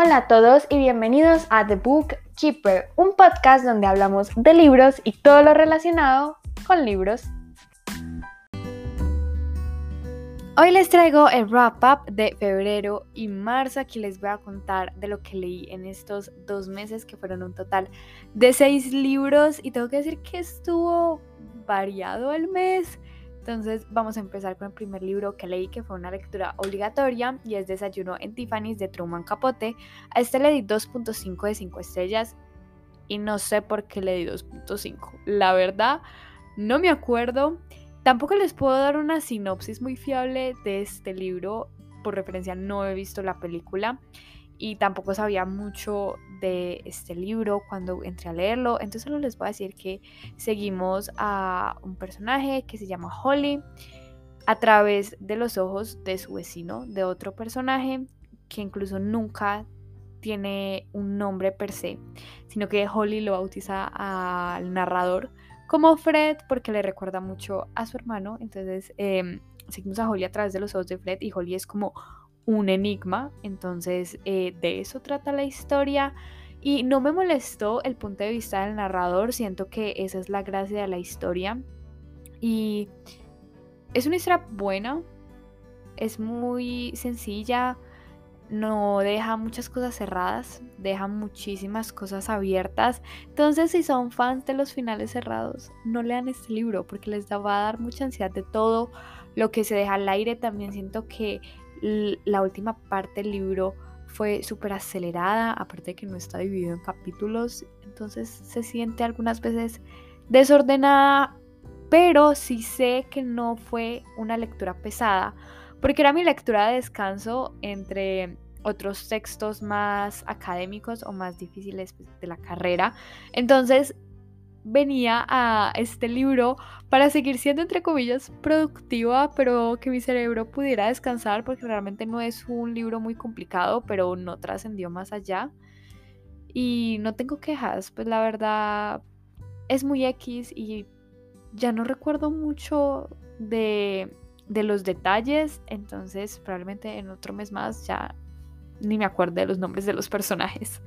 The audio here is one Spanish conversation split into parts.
Hola a todos y bienvenidos a The Book Keeper, un podcast donde hablamos de libros y todo lo relacionado con libros. Hoy les traigo el wrap up de febrero y marzo. Aquí les voy a contar de lo que leí en estos dos meses, que fueron un total de seis libros. Y tengo que decir que estuvo variado el mes. Entonces vamos a empezar con el primer libro que leí, que fue una lectura obligatoria, y es Desayuno en Tiffany's de Truman Capote. A este le di 2.5 de 5 estrellas y no sé por qué le di 2.5. La verdad, no me acuerdo. Tampoco les puedo dar una sinopsis muy fiable de este libro. Por referencia, no he visto la película y tampoco sabía mucho de este libro cuando entré a leerlo. Entonces solo les voy a decir que seguimos a un personaje que se llama Holly a través de los ojos de su vecino, de otro personaje que incluso nunca tiene un nombre per se, sino que Holly lo bautiza al narrador como Fred porque le recuerda mucho a su hermano. Entonces em, seguimos a Holly a través de los ojos de Fred y Holly es como un enigma. Entonces eh, de eso trata la historia. Y no me molestó el punto de vista del narrador, siento que esa es la gracia de la historia. Y es una historia buena, es muy sencilla, no deja muchas cosas cerradas, deja muchísimas cosas abiertas. Entonces, si son fans de los finales cerrados, no lean este libro porque les va a dar mucha ansiedad de todo lo que se deja al aire. También siento que la última parte del libro fue súper acelerada, aparte de que no está dividido en capítulos, entonces se siente algunas veces desordenada, pero sí sé que no fue una lectura pesada, porque era mi lectura de descanso entre otros textos más académicos o más difíciles pues, de la carrera. Entonces venía a este libro para seguir siendo, entre comillas, productiva, pero que mi cerebro pudiera descansar, porque realmente no es un libro muy complicado, pero no trascendió más allá. Y no tengo quejas, pues la verdad es muy X y ya no recuerdo mucho de, de los detalles, entonces probablemente en otro mes más ya ni me acuerdo de los nombres de los personajes.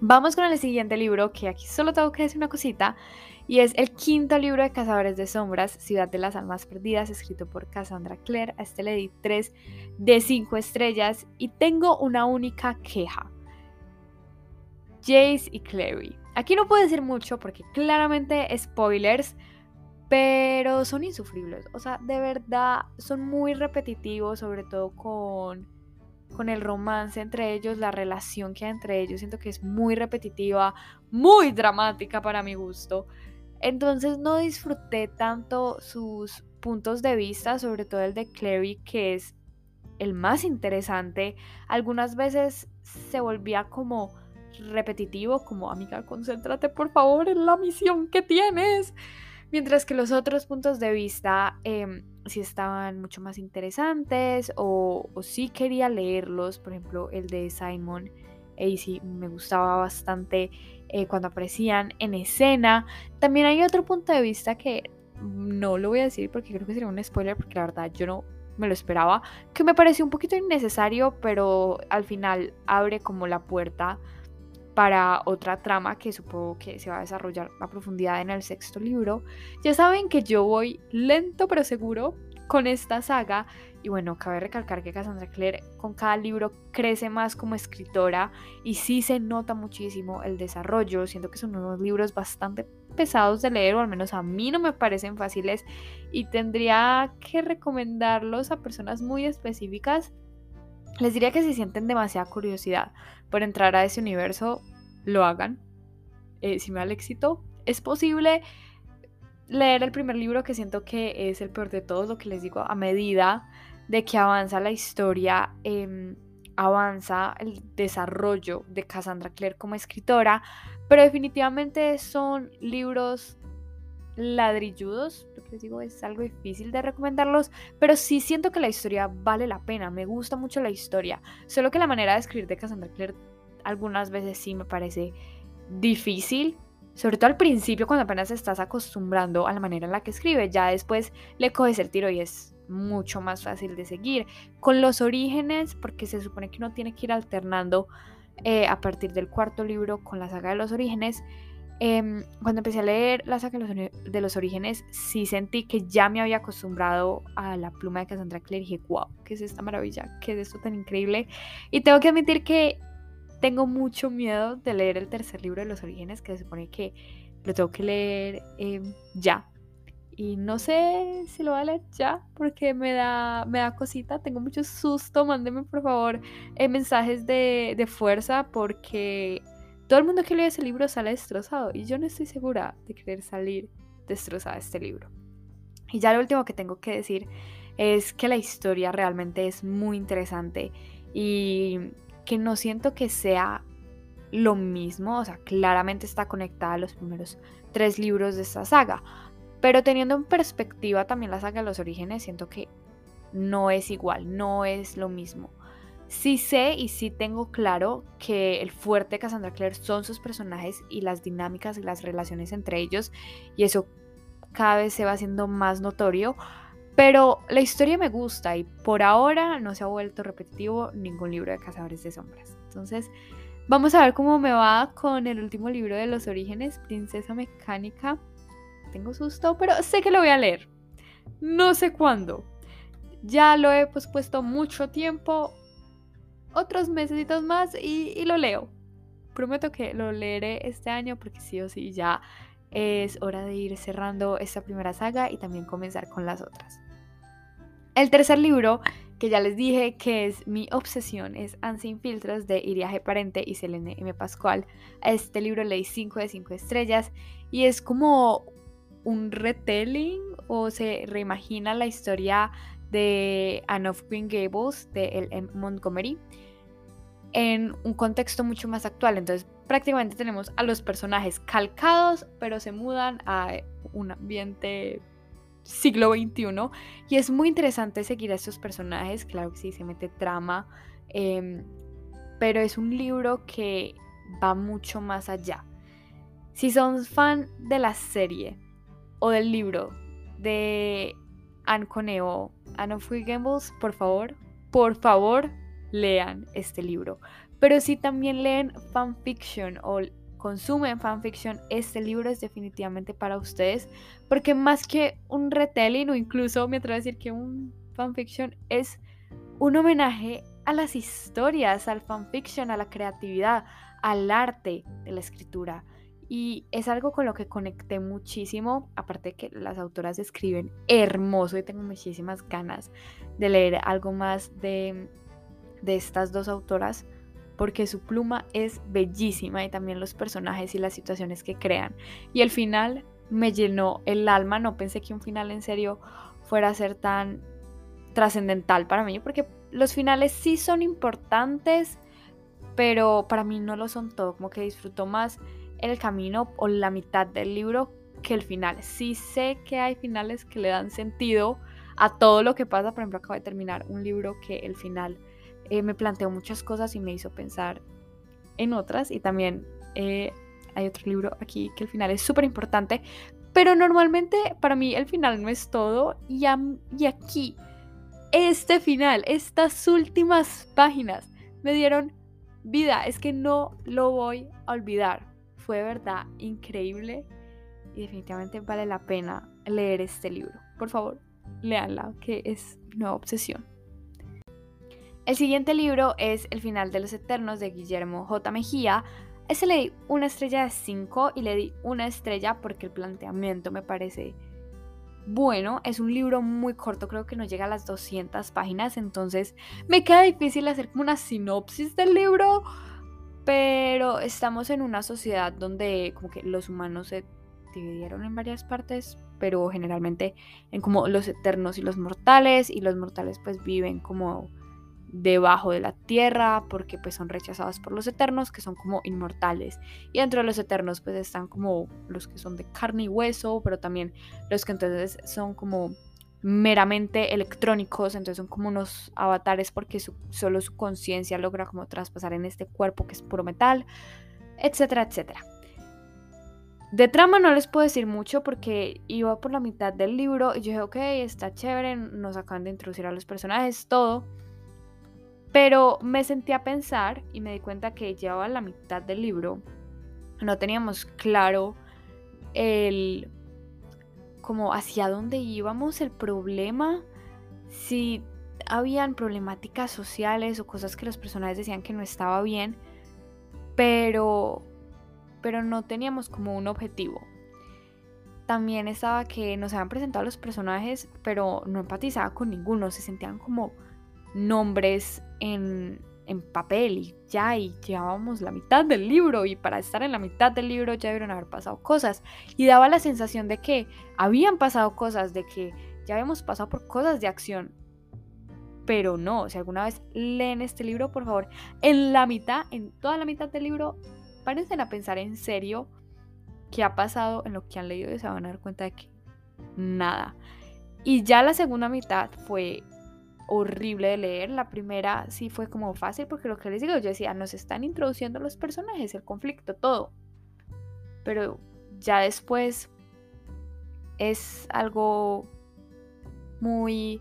Vamos con el siguiente libro, que aquí solo tengo que decir una cosita, y es el quinto libro de Cazadores de Sombras, Ciudad de las Almas Perdidas, escrito por Cassandra Clare. A este le di 3 de 5 estrellas y tengo una única queja. Jace y Clary. Aquí no puedo decir mucho porque claramente spoilers, pero son insufribles. O sea, de verdad son muy repetitivos, sobre todo con con el romance entre ellos, la relación que hay entre ellos, siento que es muy repetitiva, muy dramática para mi gusto. Entonces no disfruté tanto sus puntos de vista, sobre todo el de Clary, que es el más interesante. Algunas veces se volvía como repetitivo, como amiga, concéntrate por favor en la misión que tienes. Mientras que los otros puntos de vista eh, sí estaban mucho más interesantes o, sí quería leerlos. Por ejemplo, el de Simon AC me gustaba bastante eh, cuando aparecían en escena. También hay otro punto de vista que no lo voy a decir porque creo que sería un spoiler porque la verdad yo no me lo esperaba, que me pareció un poquito innecesario, pero al final abre como la puerta para otra trama que supongo que se va a desarrollar a profundidad en el sexto libro. Ya saben que yo voy lento pero seguro con esta saga y bueno, cabe recalcar que Cassandra Clare con cada libro crece más como escritora y sí se nota muchísimo el desarrollo. Siento que son unos libros bastante pesados de leer o al menos a mí no me parecen fáciles y tendría que recomendarlos a personas muy específicas les diría que si sienten demasiada curiosidad por entrar a ese universo, lo hagan. Eh, si me da el éxito, es posible leer el primer libro que siento que es el peor de todos, lo que les digo, a medida de que avanza la historia, em, avanza el desarrollo de Cassandra Clare como escritora, pero definitivamente son libros ladrilludos, lo que les digo es algo difícil de recomendarlos, pero sí siento que la historia vale la pena, me gusta mucho la historia, solo que la manera de escribir de Cassandra Clare algunas veces sí me parece difícil, sobre todo al principio cuando apenas estás acostumbrando a la manera en la que escribe, ya después le coges el tiro y es mucho más fácil de seguir. Con los orígenes, porque se supone que uno tiene que ir alternando eh, a partir del cuarto libro con la saga de los orígenes. Em, cuando empecé a leer la saga de los, orígenes, sí sentí que ya me había acostumbrado a la pluma de Cassandra Clare y dije, wow, ¿qué es esta maravilla? ¿Qué es esto tan increíble? Y tengo que admitir que tengo mucho miedo de leer el tercer libro de los orígenes, que se supone que lo tengo que leer em, ya. Y no sé si lo voy a leer ya porque me da, me da cosita. Tengo mucho susto. Mándenme por favor eh, mensajes de, de, fuerza porque todo el mundo que lee ese libro sale destrozado. Y yo no estoy segura de querer salir destrozada de este libro. Y ya lo último que tengo que decir es que la historia realmente es muy interesante y que no siento que sea lo mismo. O sea, claramente está conectada a los primeros tres libros de esta saga pero teniendo en perspectiva también la saga de los orígenes, siento que no es igual, no es lo mismo. Sí sé y sí tengo claro que el fuerte Cassandra Clare son sus personajes y las dinámicas y las relaciones entre ellos, y eso cada vez se va haciendo más notorio. Pero la historia me gusta y por ahora no se ha vuelto repetitivo ningún libro de Cazadores de Sombras. Entonces, vamos a ver cómo me va con el último libro de los orígenes, Princesa Mecánica tengo susto, pero sé que lo voy a leer. No sé cuándo. Ya lo he pospuesto mucho tiempo, otros meses más y lo leo. Prometo que lo leeré este año porque sí o sí ya es hora de ir cerrando esta primera saga y también comenzar con las otras. El tercer libro, que ya les dije que es mi obsesión, es Sin Filtros de Iriaje Parente y Selene M. Pascual. Este libro leí 5 de 5 estrellas y es como un retelling o se reimagina la historia de Anne of Green Gables de L.M. Montgomery en un contexto mucho más actual. Entonces prácticamente tenemos a los personajes calcados, pero se mudan a un ambiente siglo XXI. Y es muy interesante seguir a estos personajes. Claro que sí, se mete trama. Em, pero es un libro que va mucho más allá. Si son fan de la serie, o del libro de Anne Coneo, Anne of Gambles, por favor, por favor, lean este libro. Pero si también leen fanfiction o consumen fanfiction, este libro es definitivamente para ustedes, porque más que un retelling o incluso me atrevo a decir que un fanfiction es un homenaje a las historias, al fanfiction, a la creatividad, al arte de la escritura. Y es algo con lo que conecté muchísimo, aparte de que las autoras escriben hermoso y tengo muchísimas ganas de leer algo más de, de estas dos autoras, porque su pluma es bellísima y también los personajes y las situaciones que crean. Y el final me llenó el alma, no pensé que un final en serio fuera a ser tan trascendental para mí, porque los finales sí son importantes, pero para mí no lo son todo, como que disfruto más el camino o la mitad del libro que el final. Sí sé que hay finales que le dan sentido a todo lo que pasa. Por ejemplo, acabo de terminar un libro que el final eh, me planteó muchas cosas y me hizo pensar en otras. Y también eh, hay otro libro aquí que el final es súper importante. Pero normalmente para mí el final no es todo. Y, y aquí, este final, estas últimas páginas me dieron vida. Es que no lo voy a olvidar fue verdad increíble y definitivamente vale la pena leer este libro. Por favor, leanla, que es mi nueva obsesión. El siguiente libro es El final de los Eternos de Guillermo J. Mejía. Ese le di una estrella de 5 y le di una estrella porque el planteamiento me parece bueno. Es un libro muy corto, creo que no llega a las 200 páginas, entonces me queda difícil hacer como una sinopsis del libro pero estamos en una sociedad donde como que los humanos se dividieron en varias partes, pero generalmente en como los eternos y los mortales, y los mortales pues viven como debajo de la tierra porque pues son rechazados por los eternos que son como inmortales y dentro de los eternos pues están como los que son de carne y hueso pero también los que entonces son como meramente electrónicos, entonces son como unos avatares porque solo su conciencia logra como traspasar en este cuerpo que es puro metal, etcétera, etcétera. De trama no les puedo decir mucho porque iba por la mitad del libro y yo dije, ok, está chévere, nos acaban de introducir a los personajes, todo. Pero me sentí a pensar y me di cuenta que llevaba la mitad del libro. No teníamos claro el como hacia dónde íbamos, el problema, si habían problemáticas sociales o cosas que los personajes decían que no estaba bien, pero pero no teníamos como un objetivo. También estaba que nos habían presentado los personajes, pero no empatizaba con ninguno, se sentían como nombres en, en papel y ya, y llevábamos la mitad del libro y para estar en la mitad del libro ya debieron haber pasado cosas. Y daba la sensación de que habían pasado cosas, de que ya habíamos pasado por cosas de acción. Pero no, si alguna vez leen este libro, por favor, en la mitad, en toda la mitad del libro, párense a pensar en serio qué ha pasado en lo que han leído y se van a dar cuenta de que nada. Y ya la segunda mitad fue horrible de leer. La primera sí fue como fácil porque lo que les digo, yo decía, nos están introduciendo los personajes, el conflicto, todo. Pero ya después es algo muy,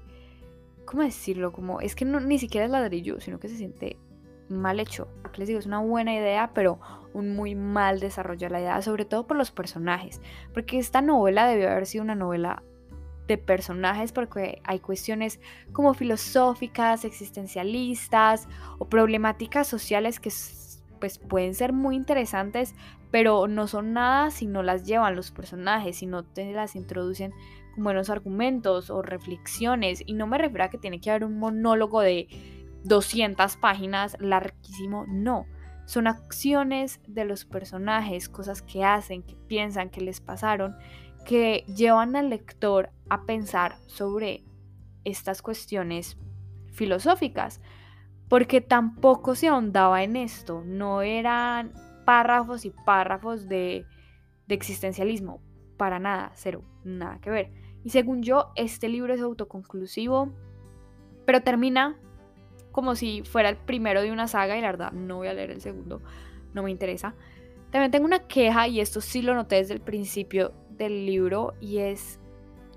¿cómo decirlo? Como es que no, ni siquiera es ladrillo, sino que se siente mal hecho. Les digo, es una buena idea, pero un muy mal desarrollo de la idea, sobre todo por los personajes. Porque esta novela debió haber sido una novela de personajes porque hay cuestiones como filosóficas, existencialistas o problemáticas sociales que pues pueden ser muy interesantes, pero no son nada si no las llevan los personajes, si no te las introducen con buenos argumentos o reflexiones. Y no me refiero a que tiene que haber un monólogo de 200 páginas larguísimo, no. Son acciones de los personajes, cosas que hacen, que piensan, que les pasaron, que llevan al lector a pensar sobre estas cuestiones filosóficas, porque tampoco se ahondaba en esto, no eran párrafos y párrafos de, existencialismo, para nada, cero, nada que ver. Y según yo, este libro es autoconclusivo, pero termina como si fuera el primero de una saga y la verdad no voy a leer el segundo, no me interesa. También tengo una queja y esto sí lo noté desde el principio del libro y es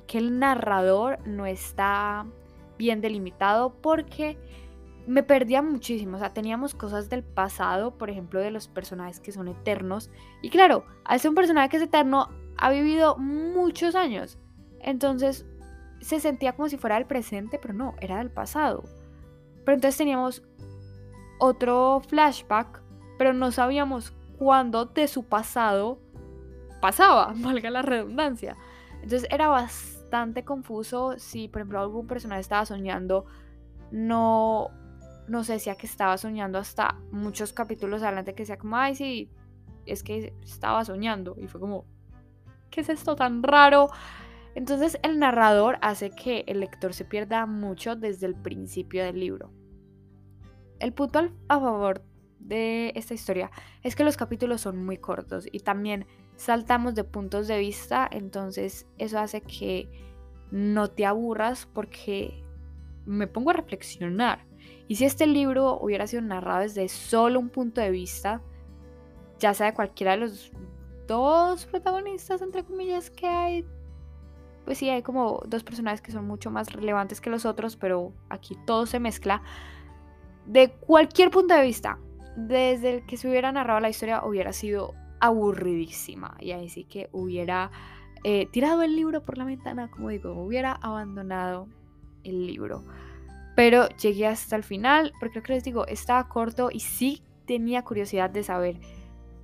que el narrador no está bien delimitado porque me perdía muchísimo, o sea, teníamos cosas del pasado, por ejemplo, de los personajes que son eternos. Y claro, al ser un personaje que es eterno, ha vivido muchos años. Entonces, se sentía como si fuera del presente, pero no, era del pasado. Pero entonces teníamos otro flashback, pero no sabíamos cuándo de su pasado pasaba, valga la redundancia. Entonces era bastante confuso si, por ejemplo, algún personaje estaba soñando, no, no sé si que estaba soñando hasta muchos capítulos adelante que sea como, ay, sí, es que estaba soñando. Y fue como, ¿qué es esto tan raro? Entonces el narrador hace que el lector se pierda mucho desde el principio del libro. El punto a favor de esta historia es que los capítulos son muy cortos y también saltamos de puntos de vista, entonces eso hace que no te aburras porque me pongo a reflexionar. Y si este libro hubiera sido narrado desde solo un punto de vista, ya sea de cualquiera de los dos protagonistas, entre comillas, que hay, pues sí, hay como dos personajes que son mucho más relevantes que los otros, pero aquí todo se mezcla de cualquier punto de vista, desde el que se hubiera narrado la historia, hubiera sido aburridísima. Y ahí sí que hubiera eh, tirado el libro por la ventana, como digo, hubiera abandonado el libro. Pero llegué hasta el final, porque creo que les digo, estaba corto y sí tenía curiosidad de saber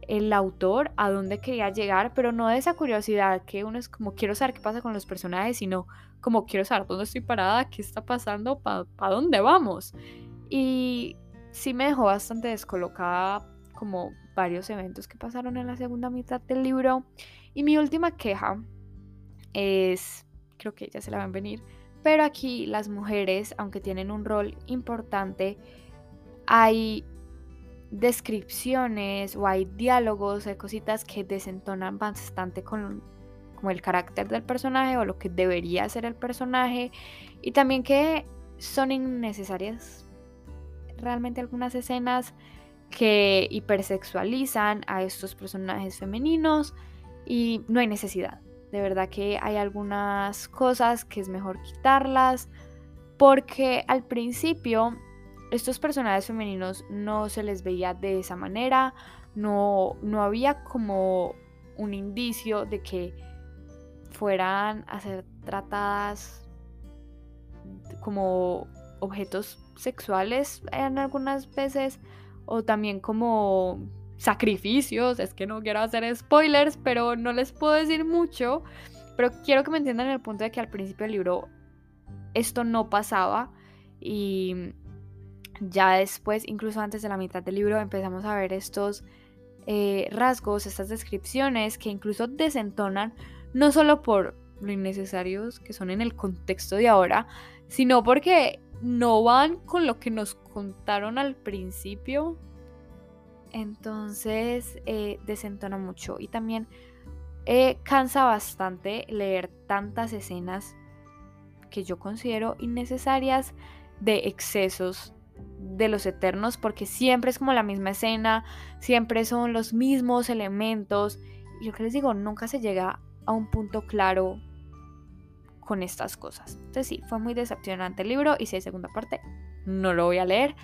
el autor a dónde quería llegar, pero no de esa curiosidad que uno es como quiero saber qué pasa con los personajes, sino como quiero saber dónde estoy parada, qué está pasando, para dónde vamos. Y sí me dejó bastante descolocada como varios eventos que pasaron en la segunda mitad del libro. Y mi última queja es, creo que ya se la van a venir, pero aquí las mujeres, aunque tienen un rol importante, hay descripciones o hay diálogos, hay cositas que desentonan bastante con como el carácter del personaje o lo que debería ser el personaje y también que son innecesarias realmente algunas escenas que hipersexualizan a estos personajes femeninos y no hay necesidad. De verdad que hay algunas cosas que es mejor quitarlas porque al principio estos personajes femeninos no se les veía de esa manera, no, no había como un indicio de que fueran a ser tratadas como objetos sexuales en algunas veces o también como sacrificios, es que no quiero hacer spoilers, pero no les puedo decir mucho, pero quiero que me entiendan el punto de que al principio del libro esto no pasaba y ya después, incluso antes de la mitad del libro, empezamos a ver estos eh, rasgos, estas descripciones que incluso desentonan, no solo por lo innecesarios que son en el contexto de ahora, sino porque no van con lo que nos contaron al principio. Entonces eh, desentona mucho y también eh, cansa bastante leer tantas escenas que yo considero innecesarias de excesos de los eternos porque siempre es como la misma escena, siempre son los mismos elementos y yo que les digo, nunca se llega a un punto claro con estas cosas. Entonces sí, fue muy decepcionante el libro y si hay segunda parte, no lo voy a leer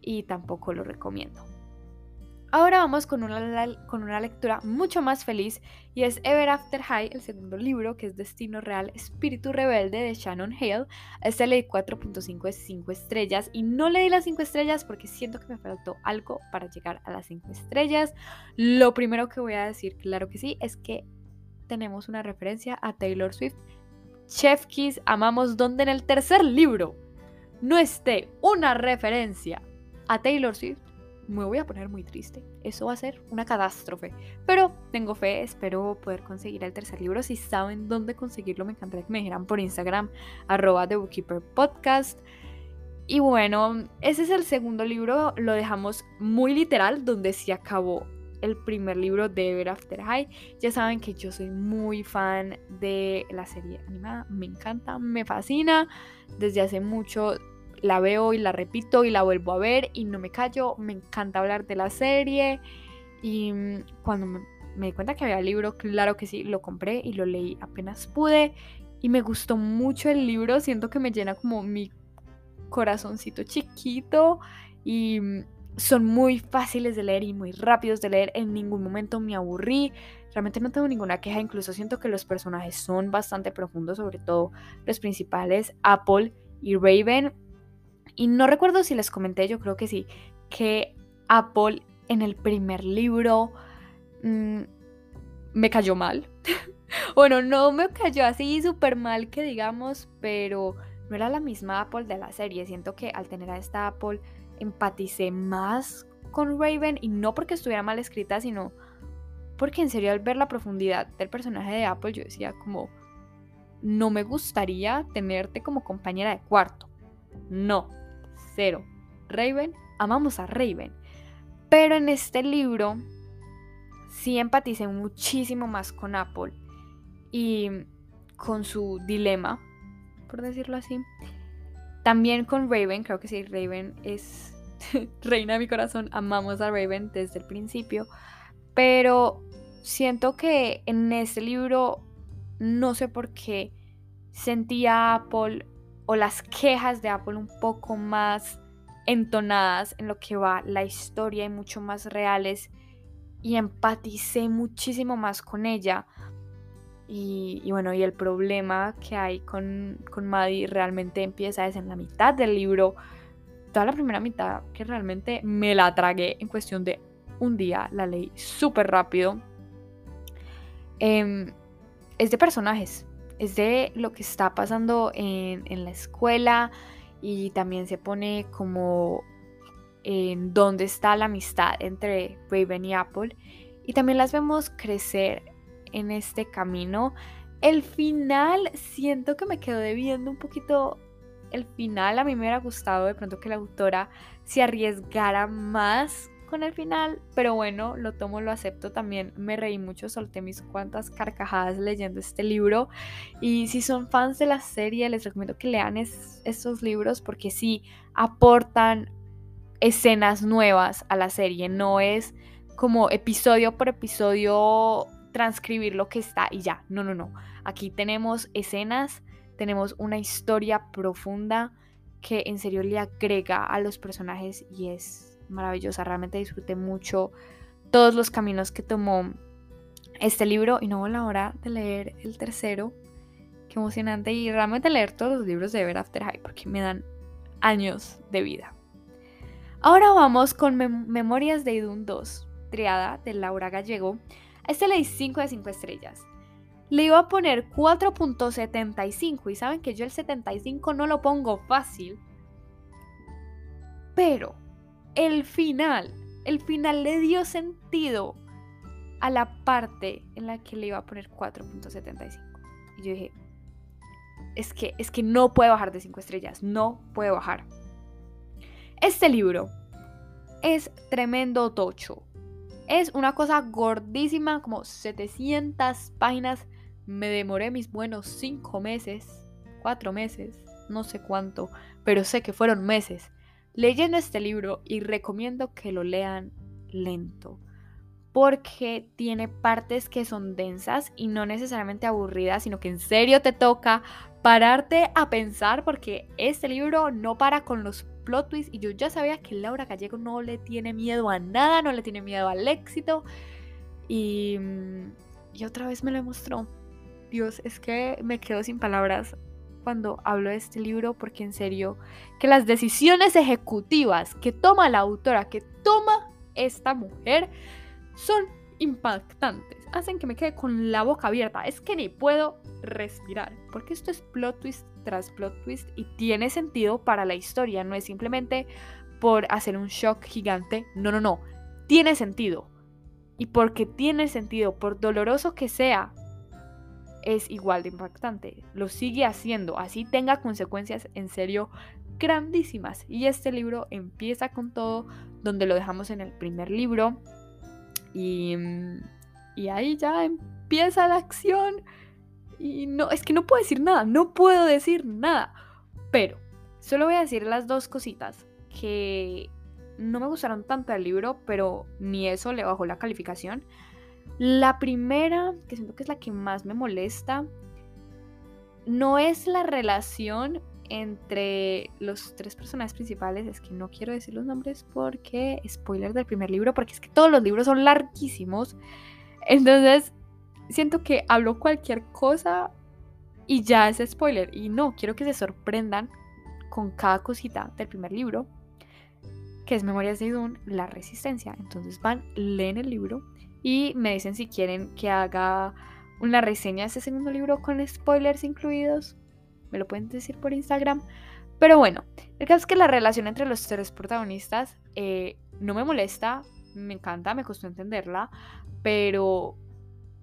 y tampoco lo recomiendo. Ahora vamos con una, con una lectura mucho más feliz y es Ever After High, el segundo libro que es Destino Real, Espíritu Rebelde de Shannon Hale. Este leí 4.5 de 5 estrellas y no leí las 5 estrellas porque siento que me faltó algo para llegar a las 5 estrellas. Lo primero que voy a decir, claro que sí, es que tenemos una referencia a Taylor Swift. Chef Kiss, amamos donde en el tercer libro no esté una referencia a Taylor Swift me voy a poner muy triste. Eso va a ser una catástrofe. Pero tengo fe, espero poder conseguir el tercer libro. Si saben dónde conseguirlo, me encantaría que me dijeran por Instagram, arroba The Bookkeeper Podcast. Y bueno, ese es el segundo libro, lo dejamos muy literal, donde se acabó el primer libro de Ever After High. Ya saben que yo soy muy fan de la serie animada, me encanta, me fascina. Desde hace mucho la veo y la repito y la vuelvo a ver y no me callo, me encanta hablar de la serie y mm, cuando me, di cuenta que había el libro, claro que sí, lo compré y lo leí apenas pude y me gustó mucho el libro, siento que me llena como mi corazoncito chiquito y mm, son muy fáciles de leer y muy rápidos de leer, en ningún momento me aburrí, realmente no tengo ninguna queja, incluso siento que los personajes son bastante profundos, sobre todo los principales, Apple y Raven, y no recuerdo si les comenté, yo creo que sí, que Apple en el primer libro mm, me cayó mal. bueno, no me cayó así súper mal que digamos, pero no era la misma Apple de la serie. Siento que al tener a esta Apple empaticé más con Raven y no porque estuviera mal escrita, sino porque en serio al ver la profundidad del personaje de Apple yo decía como, no me gustaría tenerte como compañera de cuarto. No, cero. Raven, amamos a Raven. Pero en este libro sí empaticé muchísimo más con Apple y con su dilema, por decirlo así. También con Raven, creo que sí, Raven es reina de mi corazón, amamos a Raven desde el principio, pero siento que en este libro no sé por qué sentía a Apple o las quejas de Apple un poco más entonadas en lo que va la historia y mucho más reales. Y empaticé muchísimo más con ella y, bueno y el problema que hay con, con Maddie realmente empieza desde en la mitad del libro toda la primera mitad que realmente me la tragué en cuestión de un día la leí súper rápido. Em, es de personajes es de lo que está pasando en, la escuela y también se pone como en dónde está la amistad entre Raven y Apple y también las vemos crecer en este camino. El final siento que me quedó debiendo un poquito el final. A mí me hubiera gustado de pronto que la autora se arriesgara más con el final, pero bueno, lo tomo, lo acepto también. Me reí mucho, solté mis cuantas carcajadas leyendo este libro. Y si son fans de la serie, les recomiendo que lean estos libros porque sí aportan escenas nuevas a la serie. No es como episodio por episodio transcribir lo que está y ya. No, no, no. Aquí tenemos escenas, tenemos una historia profunda que en serio le agrega a los personajes y es maravillosa. Realmente disfruté mucho todos los caminos que tomó este libro y no la hora de leer el tercero. Qué emocionante y realmente leer todos los libros de Ever After High porque me dan años de vida. Ahora vamos con Memorias de Idun 2, triada de Laura Gallego. Este le di 5 de 5 estrellas. Le iba a poner 4.75 y saben que yo el 75 no lo pongo fácil. Pero el final, el final le dio sentido a la parte en la que le iba a poner 4.75. Y yo dije, es que, es que no puede bajar de 5 estrellas, no puede bajar. Este libro es tremendo tocho. Es una cosa gordísima, como 700 páginas. Me demoré mis buenos 5 meses, 4 meses, no sé cuánto, pero sé que fueron meses leyendo este libro y recomiendo que lo lean lento porque tiene partes que son densas y no necesariamente aburridas, sino que en serio te toca pararte a pensar porque este libro no para con los plot twists y yo ya sabía que Laura Gallego no le tiene miedo a nada, no le tiene miedo al éxito y, mm, y otra vez me lo mostró. Dios, es que me quedo sin palabras cuando hablo de este libro porque en serio que las decisiones ejecutivas que toma la autora, que toma esta mujer, son impactantes. Hacen que me quede con la boca abierta. Es que ni puedo respirar. Porque esto es plot twist tras plot twist y tiene sentido para la historia. No es simplemente por hacer un shock gigante. No, no, no. Tiene sentido. Y porque tiene sentido, por doloroso que sea, es igual de impactante. Lo sigue haciendo. Así tenga consecuencias en serio grandísimas. Y este libro empieza con todo donde lo dejamos en el primer libro Mm, y, ahí ya empieza la acción. Y no, es que no puedo decir nada, no puedo decir nada. Pero solo voy a decir las dos cositas que no me gustaron tanto del libro, pero ni eso le bajó la calificación. La primera, que siento que es la que más me molesta, no es la relación entre los tres personajes principales, es que no quiero decir los nombres porque spoiler del primer libro, porque es que todos los libros son larguísimos. Entonces, siento que hablo cualquier cosa y ya es spoiler. Y no, quiero que se sorprendan con cada cosita del primer libro, que es Memorias de Idun, La Resistencia. Entonces van, leen el libro y me dicen si quieren que haga una reseña de ese segundo libro con spoilers incluidos me lo pueden decir por Instagram. Pero bueno, el caso es que la relación entre los tres protagonistas eh, no me molesta, me encanta, me costó entenderla, pero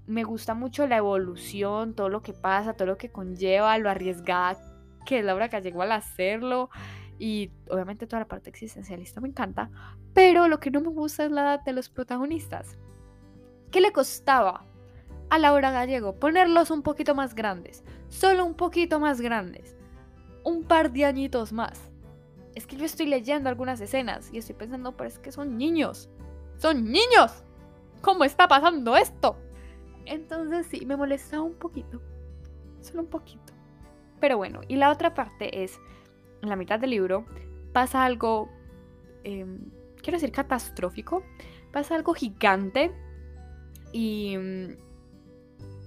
me gusta mucho la evolución, todo lo que pasa, todo lo que conlleva, lo arriesgada que es Laura Gallego al hacerlo y obviamente toda la parte existencialista me encanta, pero lo que no me gusta es la de los protagonistas. ¿Qué le costaba a Laura Gallego, ponerlos un poquito más grandes, solo un poquito más grandes, un par de añitos más. Es que yo estoy leyendo algunas escenas y estoy pensando, pero es que son niños, son niños. ¿Cómo está pasando esto? Entonces sí, me molesta un poquito, solo un poquito. Pero bueno, y la otra parte es, en la mitad del libro pasa algo, em, quiero decir, catastrófico, pasa algo gigante y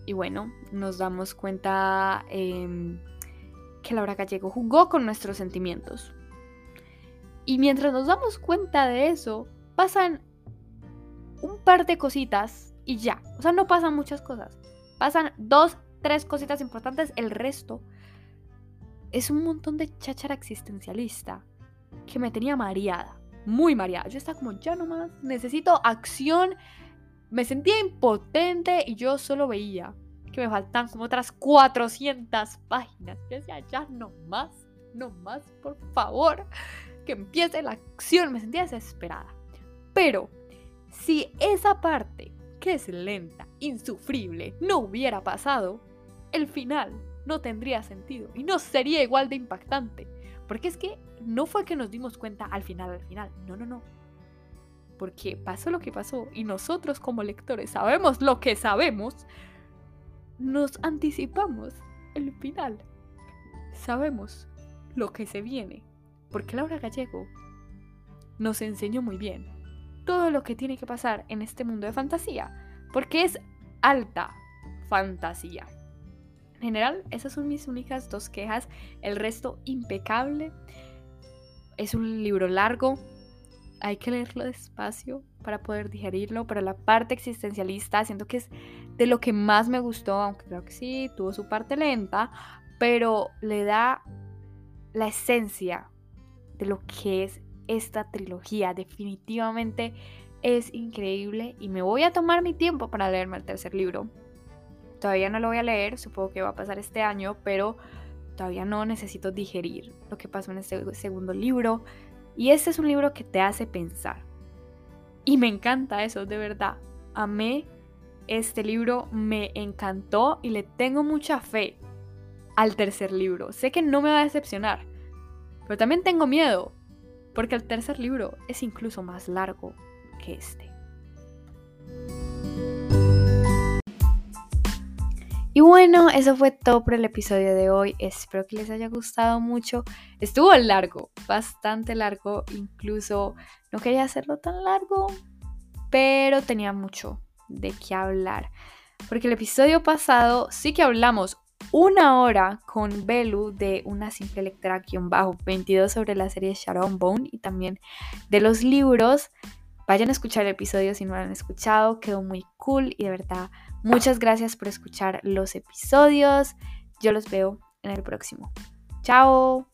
y bueno, nos damos cuenta em, que Laura Gallego jugó con nuestros sentimientos. Y mientras nos damos cuenta de eso, pasan un par de cositas y ya. O sea, no pasan muchas cosas. Pasan dos, tres cositas importantes. El resto es un montón de cháchara existencialista que me tenía mareada. Muy mareada. Yo estaba como, ya nomás, necesito acción me sentía impotente y yo solo veía que me faltan como otras 400 páginas. Yo decía, ya no más, no más, por favor, que empiece la acción. Me sentía desesperada. Pero si esa parte, que es lenta, insufrible, no hubiera pasado, el final no tendría sentido y no sería igual de impactante. Porque es que no fue que nos dimos cuenta al final, al final. No, no, no. Porque pasó lo que pasó y nosotros como lectores sabemos lo que sabemos, nos anticipamos el final. Sabemos lo que se viene, porque Laura Gallego nos enseñó muy bien todo lo que tiene que pasar en este mundo de fantasía, porque es alta fantasía. En general, esas son mis únicas dos quejas, el resto impecable. Es un libro largo, hay que leerlo despacio para poder digerirlo, pero la parte existencialista siento que es de lo que más me gustó, aunque creo que sí, tuvo su parte lenta, pero le da la esencia de lo que es esta trilogía. Definitivamente es increíble y me voy a tomar mi tiempo para leerme el tercer libro. Todavía no lo voy a leer, supongo que va a pasar este año, pero todavía no necesito digerir lo que pasó en este segundo libro. Y este es un libro que te hace pensar. Y me encanta eso, de verdad. Amé este libro, me encantó y le tengo mucha fe al tercer libro. Sé que no me va a decepcionar, pero también tengo miedo, porque el tercer libro es incluso más largo que este. Y bueno, eso fue todo por el episodio de hoy. Espero que les haya gustado mucho. Estuvo largo, bastante largo. Incluso no quería hacerlo tan largo, pero tenía mucho de qué hablar. Porque el episodio pasado sí que hablamos una hora con Belu de una simple lectora bajo 22 sobre la serie Sharon Bone y también de los libros. Vayan a escuchar el episodio si no lo han escuchado, quedó muy cool y de verdad muchas gracias por escuchar los episodios. Yo los veo en el próximo. Chao.